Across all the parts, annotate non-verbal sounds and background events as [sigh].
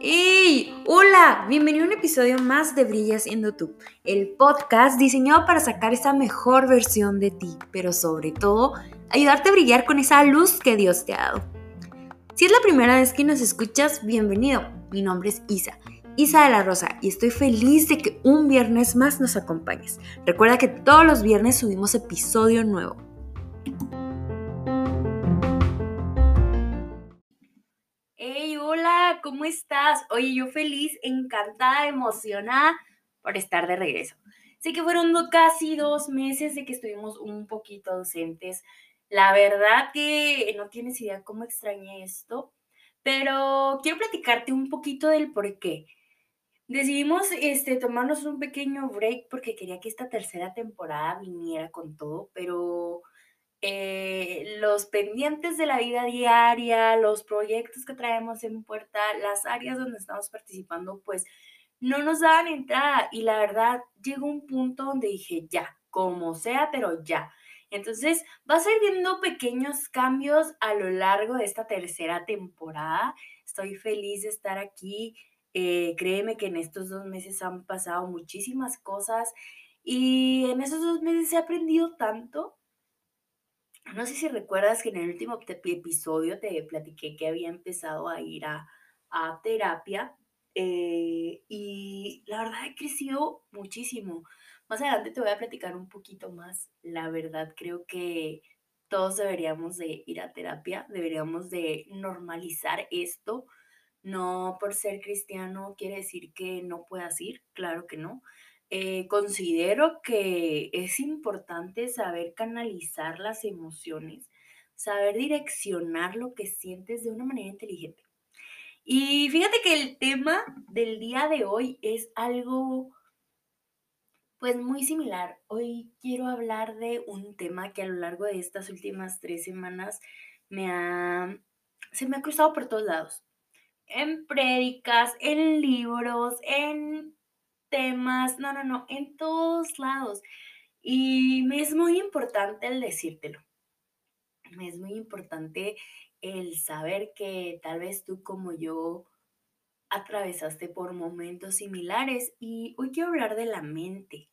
¡Hey! Hola, bienvenido a un episodio más de Brillas en YouTube, el podcast diseñado para sacar esa mejor versión de ti, pero sobre todo ayudarte a brillar con esa luz que Dios te ha dado. Si es la primera vez que nos escuchas, bienvenido. Mi nombre es Isa, Isa de la Rosa, y estoy feliz de que un viernes más nos acompañes. Recuerda que todos los viernes subimos episodio nuevo. ¿Cómo estás? Oye, yo feliz, encantada, emocionada por estar de regreso. Sé que fueron casi dos meses de que estuvimos un poquito ausentes. La verdad que no tienes idea cómo extrañé esto, pero quiero platicarte un poquito del por qué. Decidimos este, tomarnos un pequeño break porque quería que esta tercera temporada viniera con todo, pero eh, los pendientes de la vida diaria, los proyectos que traemos en puerta, las áreas donde estamos participando, pues no nos daban entrada. Y la verdad, llegó un punto donde dije, ya, como sea, pero ya. Entonces, vas a ir viendo pequeños cambios a lo largo de esta tercera temporada. Estoy feliz de estar aquí. Eh, créeme que en estos dos meses han pasado muchísimas cosas y en esos dos meses he aprendido tanto no sé si recuerdas que en el último episodio te platiqué que había empezado a ir a, terapia eh, y la verdad he crecido muchísimo. Más adelante te voy a platicar un poquito más. La verdad creo que todos deberíamos de ir a terapia, deberíamos de normalizar esto. No por ser cristiano quiere decir que no puedas ir, claro que no. Eh, considero que es importante saber canalizar las emociones, saber direccionar lo que sientes de una manera inteligente. Y fíjate que el tema del día de hoy es algo pues muy similar. Hoy quiero hablar de un tema que a lo largo de estas últimas tres semanas me ha, se me ha cruzado por todos lados. En prédicas, en libros, en temas, no, no, no, en todos lados. Y me es muy importante el decírtelo. Me es muy importante el saber que tal vez tú como yo atravesaste por momentos similares y hoy quiero hablar de la mente.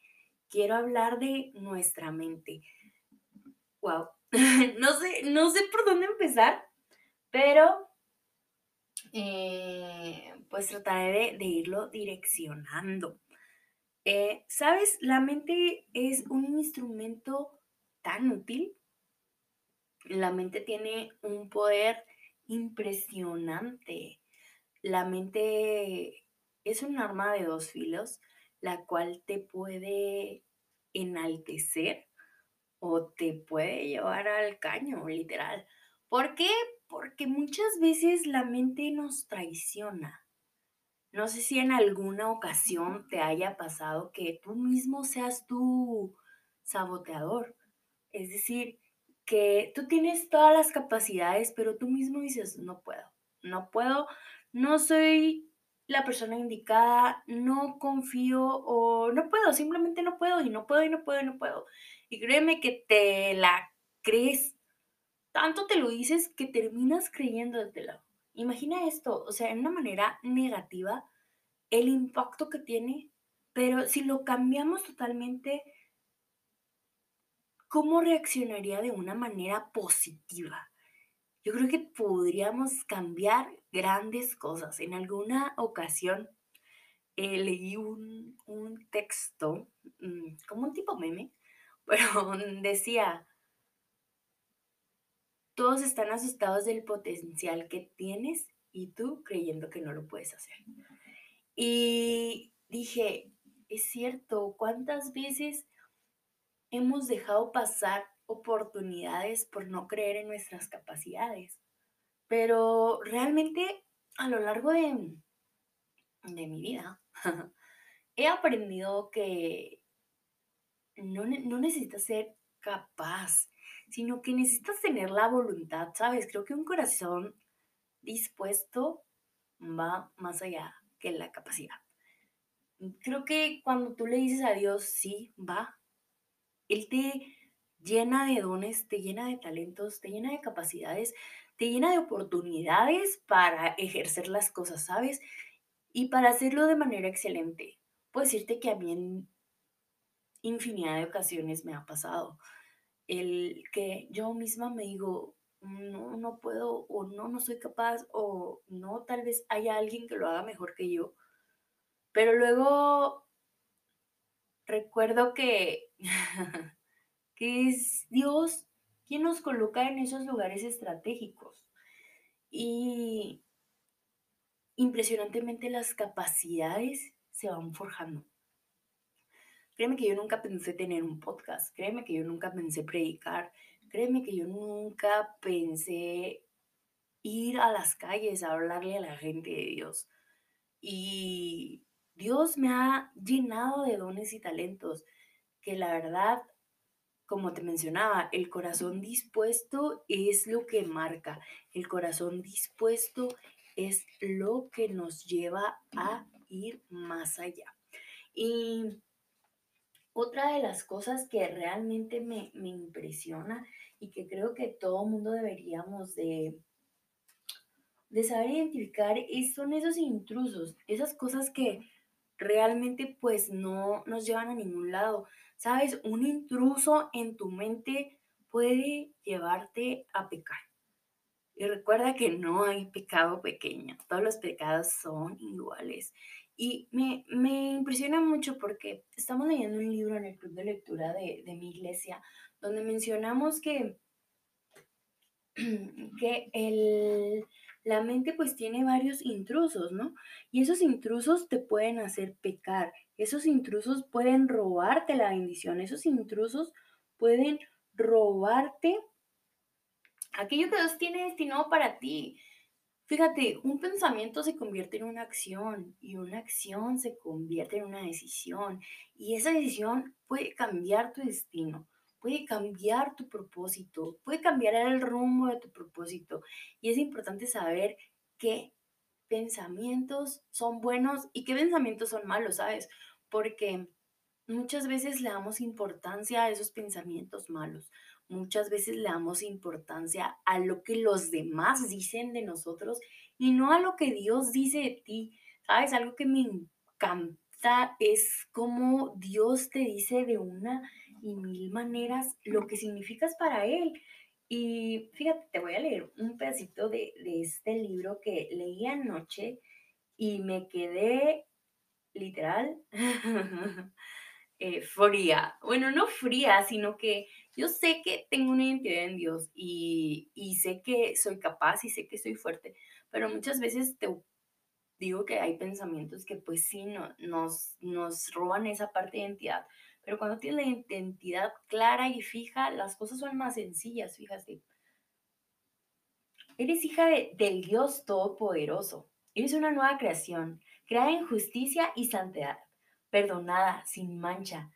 Quiero hablar de nuestra mente. Wow. [laughs] no sé, no sé por dónde empezar, pero eh, pues trataré de irlo direccionando. Eh, ¿Sabes? La mente es un instrumento tan útil. La mente tiene un poder impresionante. La mente es un arma de dos filos, la cual te puede enaltecer o te puede llevar al caño, literal. ¿Por qué? Porque muchas veces la mente nos traiciona. No sé si en alguna ocasión te haya pasado que tú mismo seas tu saboteador. Es decir, que tú tienes todas las capacidades, pero tú mismo dices, no puedo, no puedo, no soy la persona indicada, no confío o no puedo, simplemente no puedo y no puedo y no puedo y no puedo. Y créeme que te la crees, tanto te lo dices que terminas creyéndotelo. Imagina esto, o sea, en una manera negativa, el impacto que tiene, pero si lo cambiamos totalmente, ¿cómo reaccionaría de una manera positiva? Yo creo que podríamos cambiar grandes cosas. En alguna ocasión eh, leí un, un texto, mm, como un tipo meme, [laughs] pero decía, todos están asustados del potencial que tienes y tú creyendo que no lo puedes hacer. Y dije, es cierto, ¿cuántas veces hemos dejado pasar oportunidades por no creer en nuestras capacidades? Pero realmente a lo largo de, de mi vida [laughs] he aprendido que no, no necesitas ser capaz sino que necesitas tener la voluntad, ¿sabes? Creo que un corazón dispuesto va más allá que la capacidad. Creo que cuando tú le dices a Dios, sí, va, Él te llena de dones, te llena de talentos, te llena de capacidades, te llena de oportunidades para ejercer las cosas, ¿sabes? Y para hacerlo de manera excelente. Puedo decirte que a mí infinidad de ocasiones me ha pasado el que yo misma me digo, no, no puedo, o no, no soy capaz, o no, tal vez haya alguien que lo haga mejor que yo. Pero luego recuerdo que, [laughs] que es Dios quien nos coloca en esos lugares estratégicos. Y impresionantemente las capacidades se van forjando. Créeme que yo nunca pensé tener un podcast, créeme que yo nunca pensé predicar, créeme que yo nunca pensé ir a las calles a hablarle a la gente de Dios. Y Dios me ha llenado de dones y talentos que la verdad, como te mencionaba, el corazón dispuesto es lo que marca. El corazón dispuesto es lo que nos lleva a ir más allá. Y otra de las cosas que realmente me, impresiona y que creo que todo mundo deberíamos de, de saber identificar son esos intrusos, esas cosas que realmente pues no nos llevan a ningún lado. Sabes, un intruso en tu mente puede llevarte a pecar. Y recuerda que no hay pecado pequeño, todos los pecados son iguales. Y me, impresiona mucho porque estamos leyendo un libro en el club de lectura de, mi iglesia donde mencionamos que, [clears throat] que el, la mente pues tiene varios intrusos, ¿no? Y esos intrusos te pueden hacer pecar, esos intrusos pueden robarte la bendición, esos intrusos pueden robarte aquello que Dios tiene destinado para ti. Fíjate, un pensamiento se convierte en una acción y una acción se convierte en una decisión y esa decisión puede cambiar tu destino, puede cambiar tu propósito, puede cambiar el rumbo de tu propósito y es importante saber qué pensamientos son buenos y qué pensamientos son malos, ¿sabes? Porque muchas veces le damos importancia a esos pensamientos malos muchas veces le damos importancia a lo que los demás dicen de nosotros y no a lo que Dios dice de ti. ¿Sabes? Algo que me encanta es cómo Dios te dice de una y mil maneras lo que significas para Él. Y fíjate, te voy a leer un pedacito de, este libro que leí anoche y me quedé literal [laughs] eh, fría. Bueno, no fría, sino que yo sé que tengo una identidad en Dios y, sé que soy capaz y sé que soy fuerte, pero muchas veces te digo que hay pensamientos que pues sí no, nos, nos roban esa parte de identidad, pero cuando tienes la identidad clara y fija, las cosas son más sencillas, fíjate. Eres hija del Dios Todopoderoso, eres una nueva creación, creada en justicia y santidad, perdonada, sin mancha,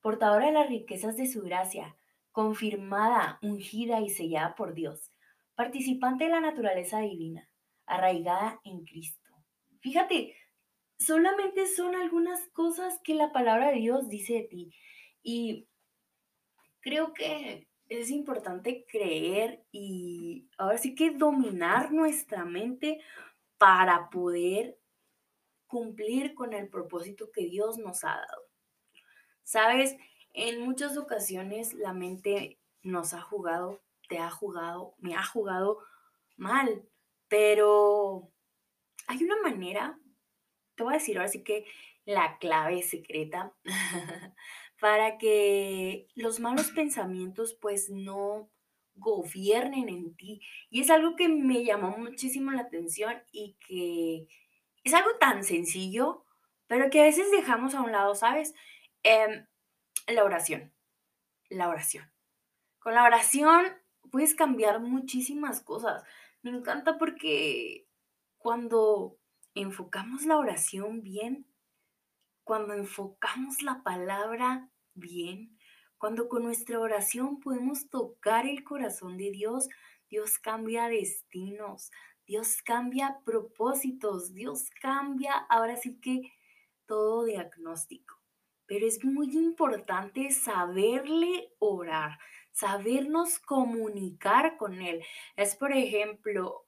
portadora de las riquezas de su gracia, confirmada, ungida y sellada por Dios, participante de la naturaleza divina, arraigada en Cristo. Fíjate, solamente son algunas cosas que la palabra de Dios dice de ti. Y creo que es importante creer y ahora sí que dominar nuestra mente para poder cumplir con el propósito que Dios nos ha dado. Sabes, en muchas ocasiones la mente nos ha jugado, te ha jugado, me ha jugado mal, pero hay una manera, te voy a decir ahora sí que la clave secreta [laughs] para que los malos pensamientos pues no gobiernen en ti. Y es algo que me llamó muchísimo la atención y que es algo tan sencillo, pero que a veces dejamos a un lado, ¿sabes? Em, la oración. La oración. Con la oración puedes cambiar muchísimas cosas. Me encanta porque cuando enfocamos la oración bien, cuando enfocamos la palabra bien, cuando con nuestra oración podemos tocar el corazón de Dios, Dios cambia destinos, Dios cambia propósitos, Dios cambia ahora sí que todo diagnóstico pero es muy importante saberle orar, sabernos comunicar con Él. Es, por ejemplo,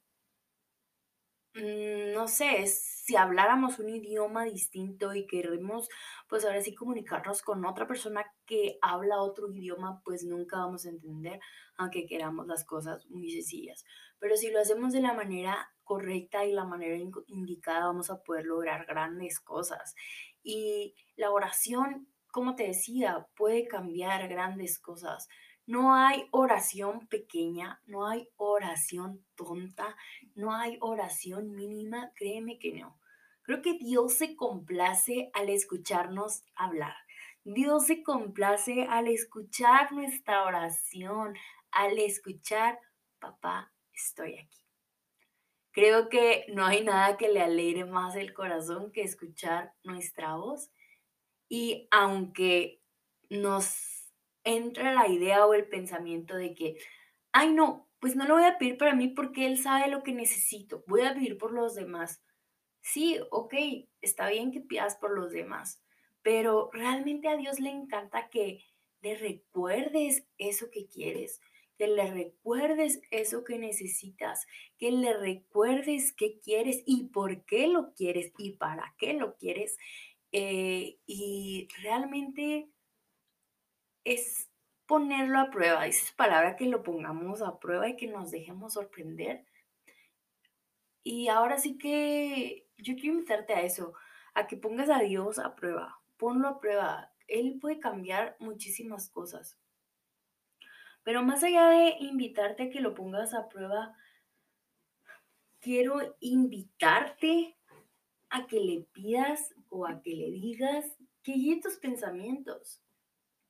mm, no sé, si habláramos un idioma distinto y queremos, pues ahora sí comunicarnos con otra persona que habla otro idioma, pues nunca vamos a entender, aunque queramos las cosas muy sencillas. Pero si lo hacemos de la manera correcta y la manera indicada, vamos a poder lograr grandes cosas. Y la oración, como te decía, puede cambiar grandes cosas. No hay oración pequeña, no hay oración tonta, no hay oración mínima, créeme que no. Creo que Dios se complace al escucharnos hablar. Dios se complace al escuchar nuestra oración, al escuchar, papá, estoy aquí. Creo que no hay nada que le alegre más el corazón que escuchar nuestra voz. Y aunque nos entra la idea o el pensamiento de que, ay no, pues no lo voy a pedir para mí porque él sabe lo que necesito, voy a pedir por los demás. Sí, ok, está bien que pidas por los demás, pero realmente a Dios le encanta que le recuerdes eso que quieres, que le recuerdes eso que necesitas, que le recuerdes qué quieres y por qué lo quieres y para qué lo quieres. Eh, y realmente es ponerlo a prueba. Esa palabra que lo pongamos a prueba y que nos dejemos sorprender. Y ahora sí que yo quiero invitarte a eso, a que pongas a Dios a prueba. Ponlo a prueba. Él puede cambiar muchísimas cosas. Pero más allá de invitarte a que lo pongas a prueba, quiero invitarte a que le pidas o a que le digas que guíe tus pensamientos,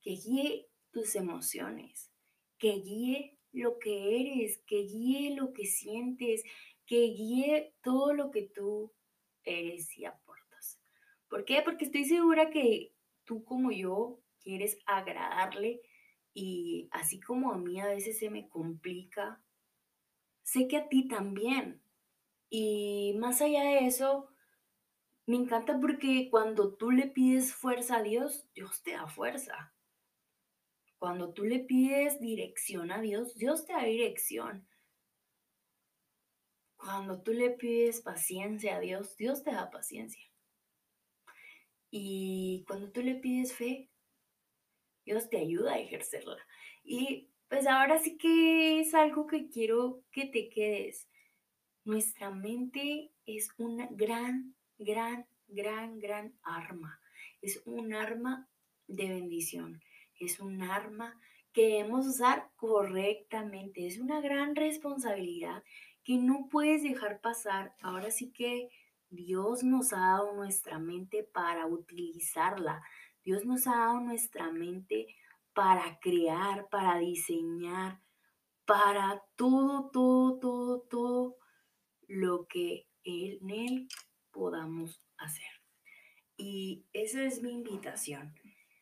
que guíe tus emociones, que guíe lo que eres, que guíe lo que sientes, que guíe todo lo que tú eres y aportas. ¿Por qué? Porque estoy segura que tú como yo quieres agradarle y así como a mí a veces se me complica, sé que a ti también. Y más allá de eso, me encanta porque cuando tú le pides fuerza a Dios, Dios te da fuerza. Cuando tú le pides dirección a Dios, Dios te da dirección. Cuando tú le pides paciencia a Dios, Dios te da paciencia. Y cuando tú le pides fe, Dios te ayuda a ejercerla. Y pues ahora sí que es algo que quiero que te quedes. Nuestra mente es una gran, gran, gran, gran arma. Es un arma de bendición. Es un arma que debemos usar correctamente. Es una gran responsabilidad que no puedes dejar pasar. Ahora sí que Dios nos ha dado nuestra mente para utilizarla. Dios nos ha dado nuestra mente para crear, para diseñar, para todo, todo, todo, todo lo que en Él podamos hacer. Y esa es mi invitación.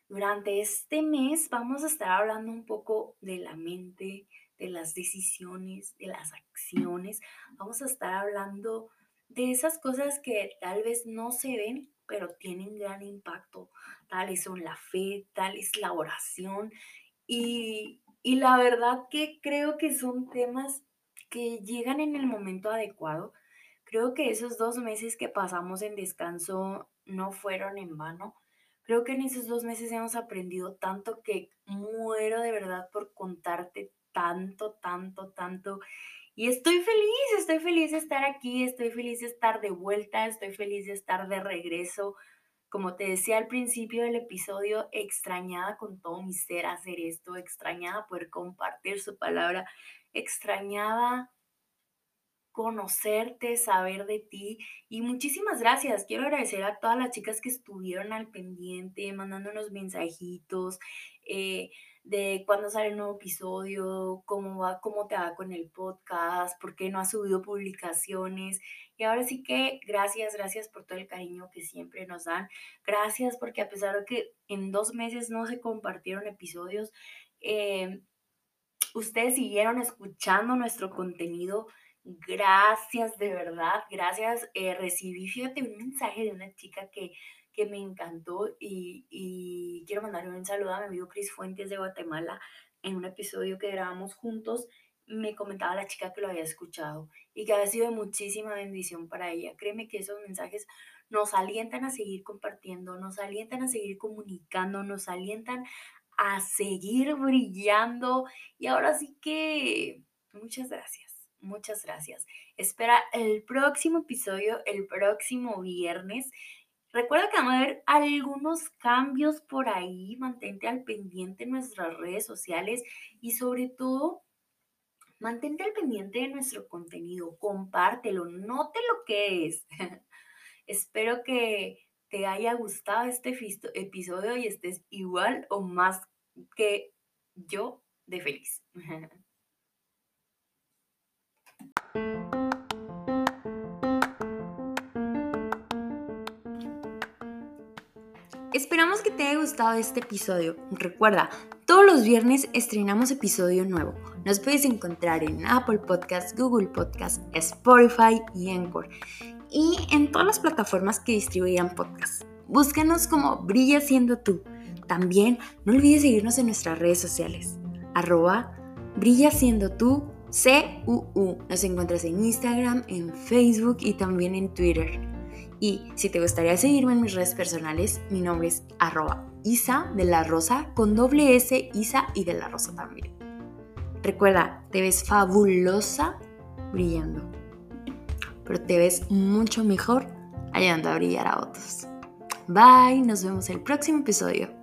Durante este mes vamos a estar hablando un poco de la mente, de las decisiones, de las acciones. Vamos a estar hablando de esas cosas que tal vez no se ven, pero tienen gran impacto. Tales son la fe, tal es la oración. Y, y la verdad que creo que son temas que llegan en el momento adecuado. Creo que esos dos meses que pasamos en descanso no fueron en vano. Creo que en esos dos meses hemos aprendido tanto que muero de verdad por contarte tanto, tanto, tanto. Y estoy feliz, estoy feliz de estar aquí, estoy feliz de estar de vuelta, estoy feliz de estar de regreso. Como te decía al principio del episodio, extrañada con todo mi ser hacer esto, extrañada poder compartir su palabra, extrañada conocerte, saber de ti. Y muchísimas gracias. Quiero agradecer a todas las chicas que estuvieron al pendiente, mandándonos mensajitos eh, de cuándo sale el nuevo episodio, cómo va, cómo te va con el podcast, por qué no has subido publicaciones. Y ahora sí que gracias, gracias por todo el cariño que siempre nos dan. Gracias porque a pesar de que en dos meses no se compartieron episodios, eh, ustedes siguieron escuchando nuestro contenido Gracias, de verdad, gracias. Eh, recibí, fíjate, un mensaje de una chica que, me encantó y, quiero mandarle un saludo a mi amigo Cris Fuentes de Guatemala. en un episodio que grabamos juntos, me comentaba la chica que lo había escuchado y que había sido de muchísima bendición para ella. Créeme que esos mensajes nos alientan a seguir compartiendo, nos alientan a seguir comunicando, nos alientan a seguir brillando. Y ahora sí que muchas gracias, muchas gracias. Espera el próximo episodio, el próximo viernes. Recuerda que van a haber algunos cambios por ahí, mantente al pendiente en nuestras redes sociales y sobre todo, mantente al pendiente de nuestro contenido, compártelo, note lo que es. [laughs] Espero que te haya gustado este episodio y estés igual o más que yo de feliz. [laughs] Esperamos que te haya gustado este episodio. Recuerda, todos los viernes estrenamos episodio nuevo. Nos puedes encontrar en Apple Podcasts, Google Podcasts, Spotify y Anchor. Y en todas las plataformas que distribuyan podcasts. Búscanos como Brilla siendo tú. También no olvides seguirnos en nuestras redes sociales. Arroba Brilla siendo tú CUU. Nos encuentras en Instagram, en Facebook y también en Twitter. Y si te gustaría seguirme en mis redes personales, mi nombre es arroba Isa de la Rosa con doble S, Isa y de la Rosa también. Recuerda, te ves fabulosa brillando, pero te ves mucho mejor ayudando a brillar a otros. Bye, nos vemos el próximo episodio.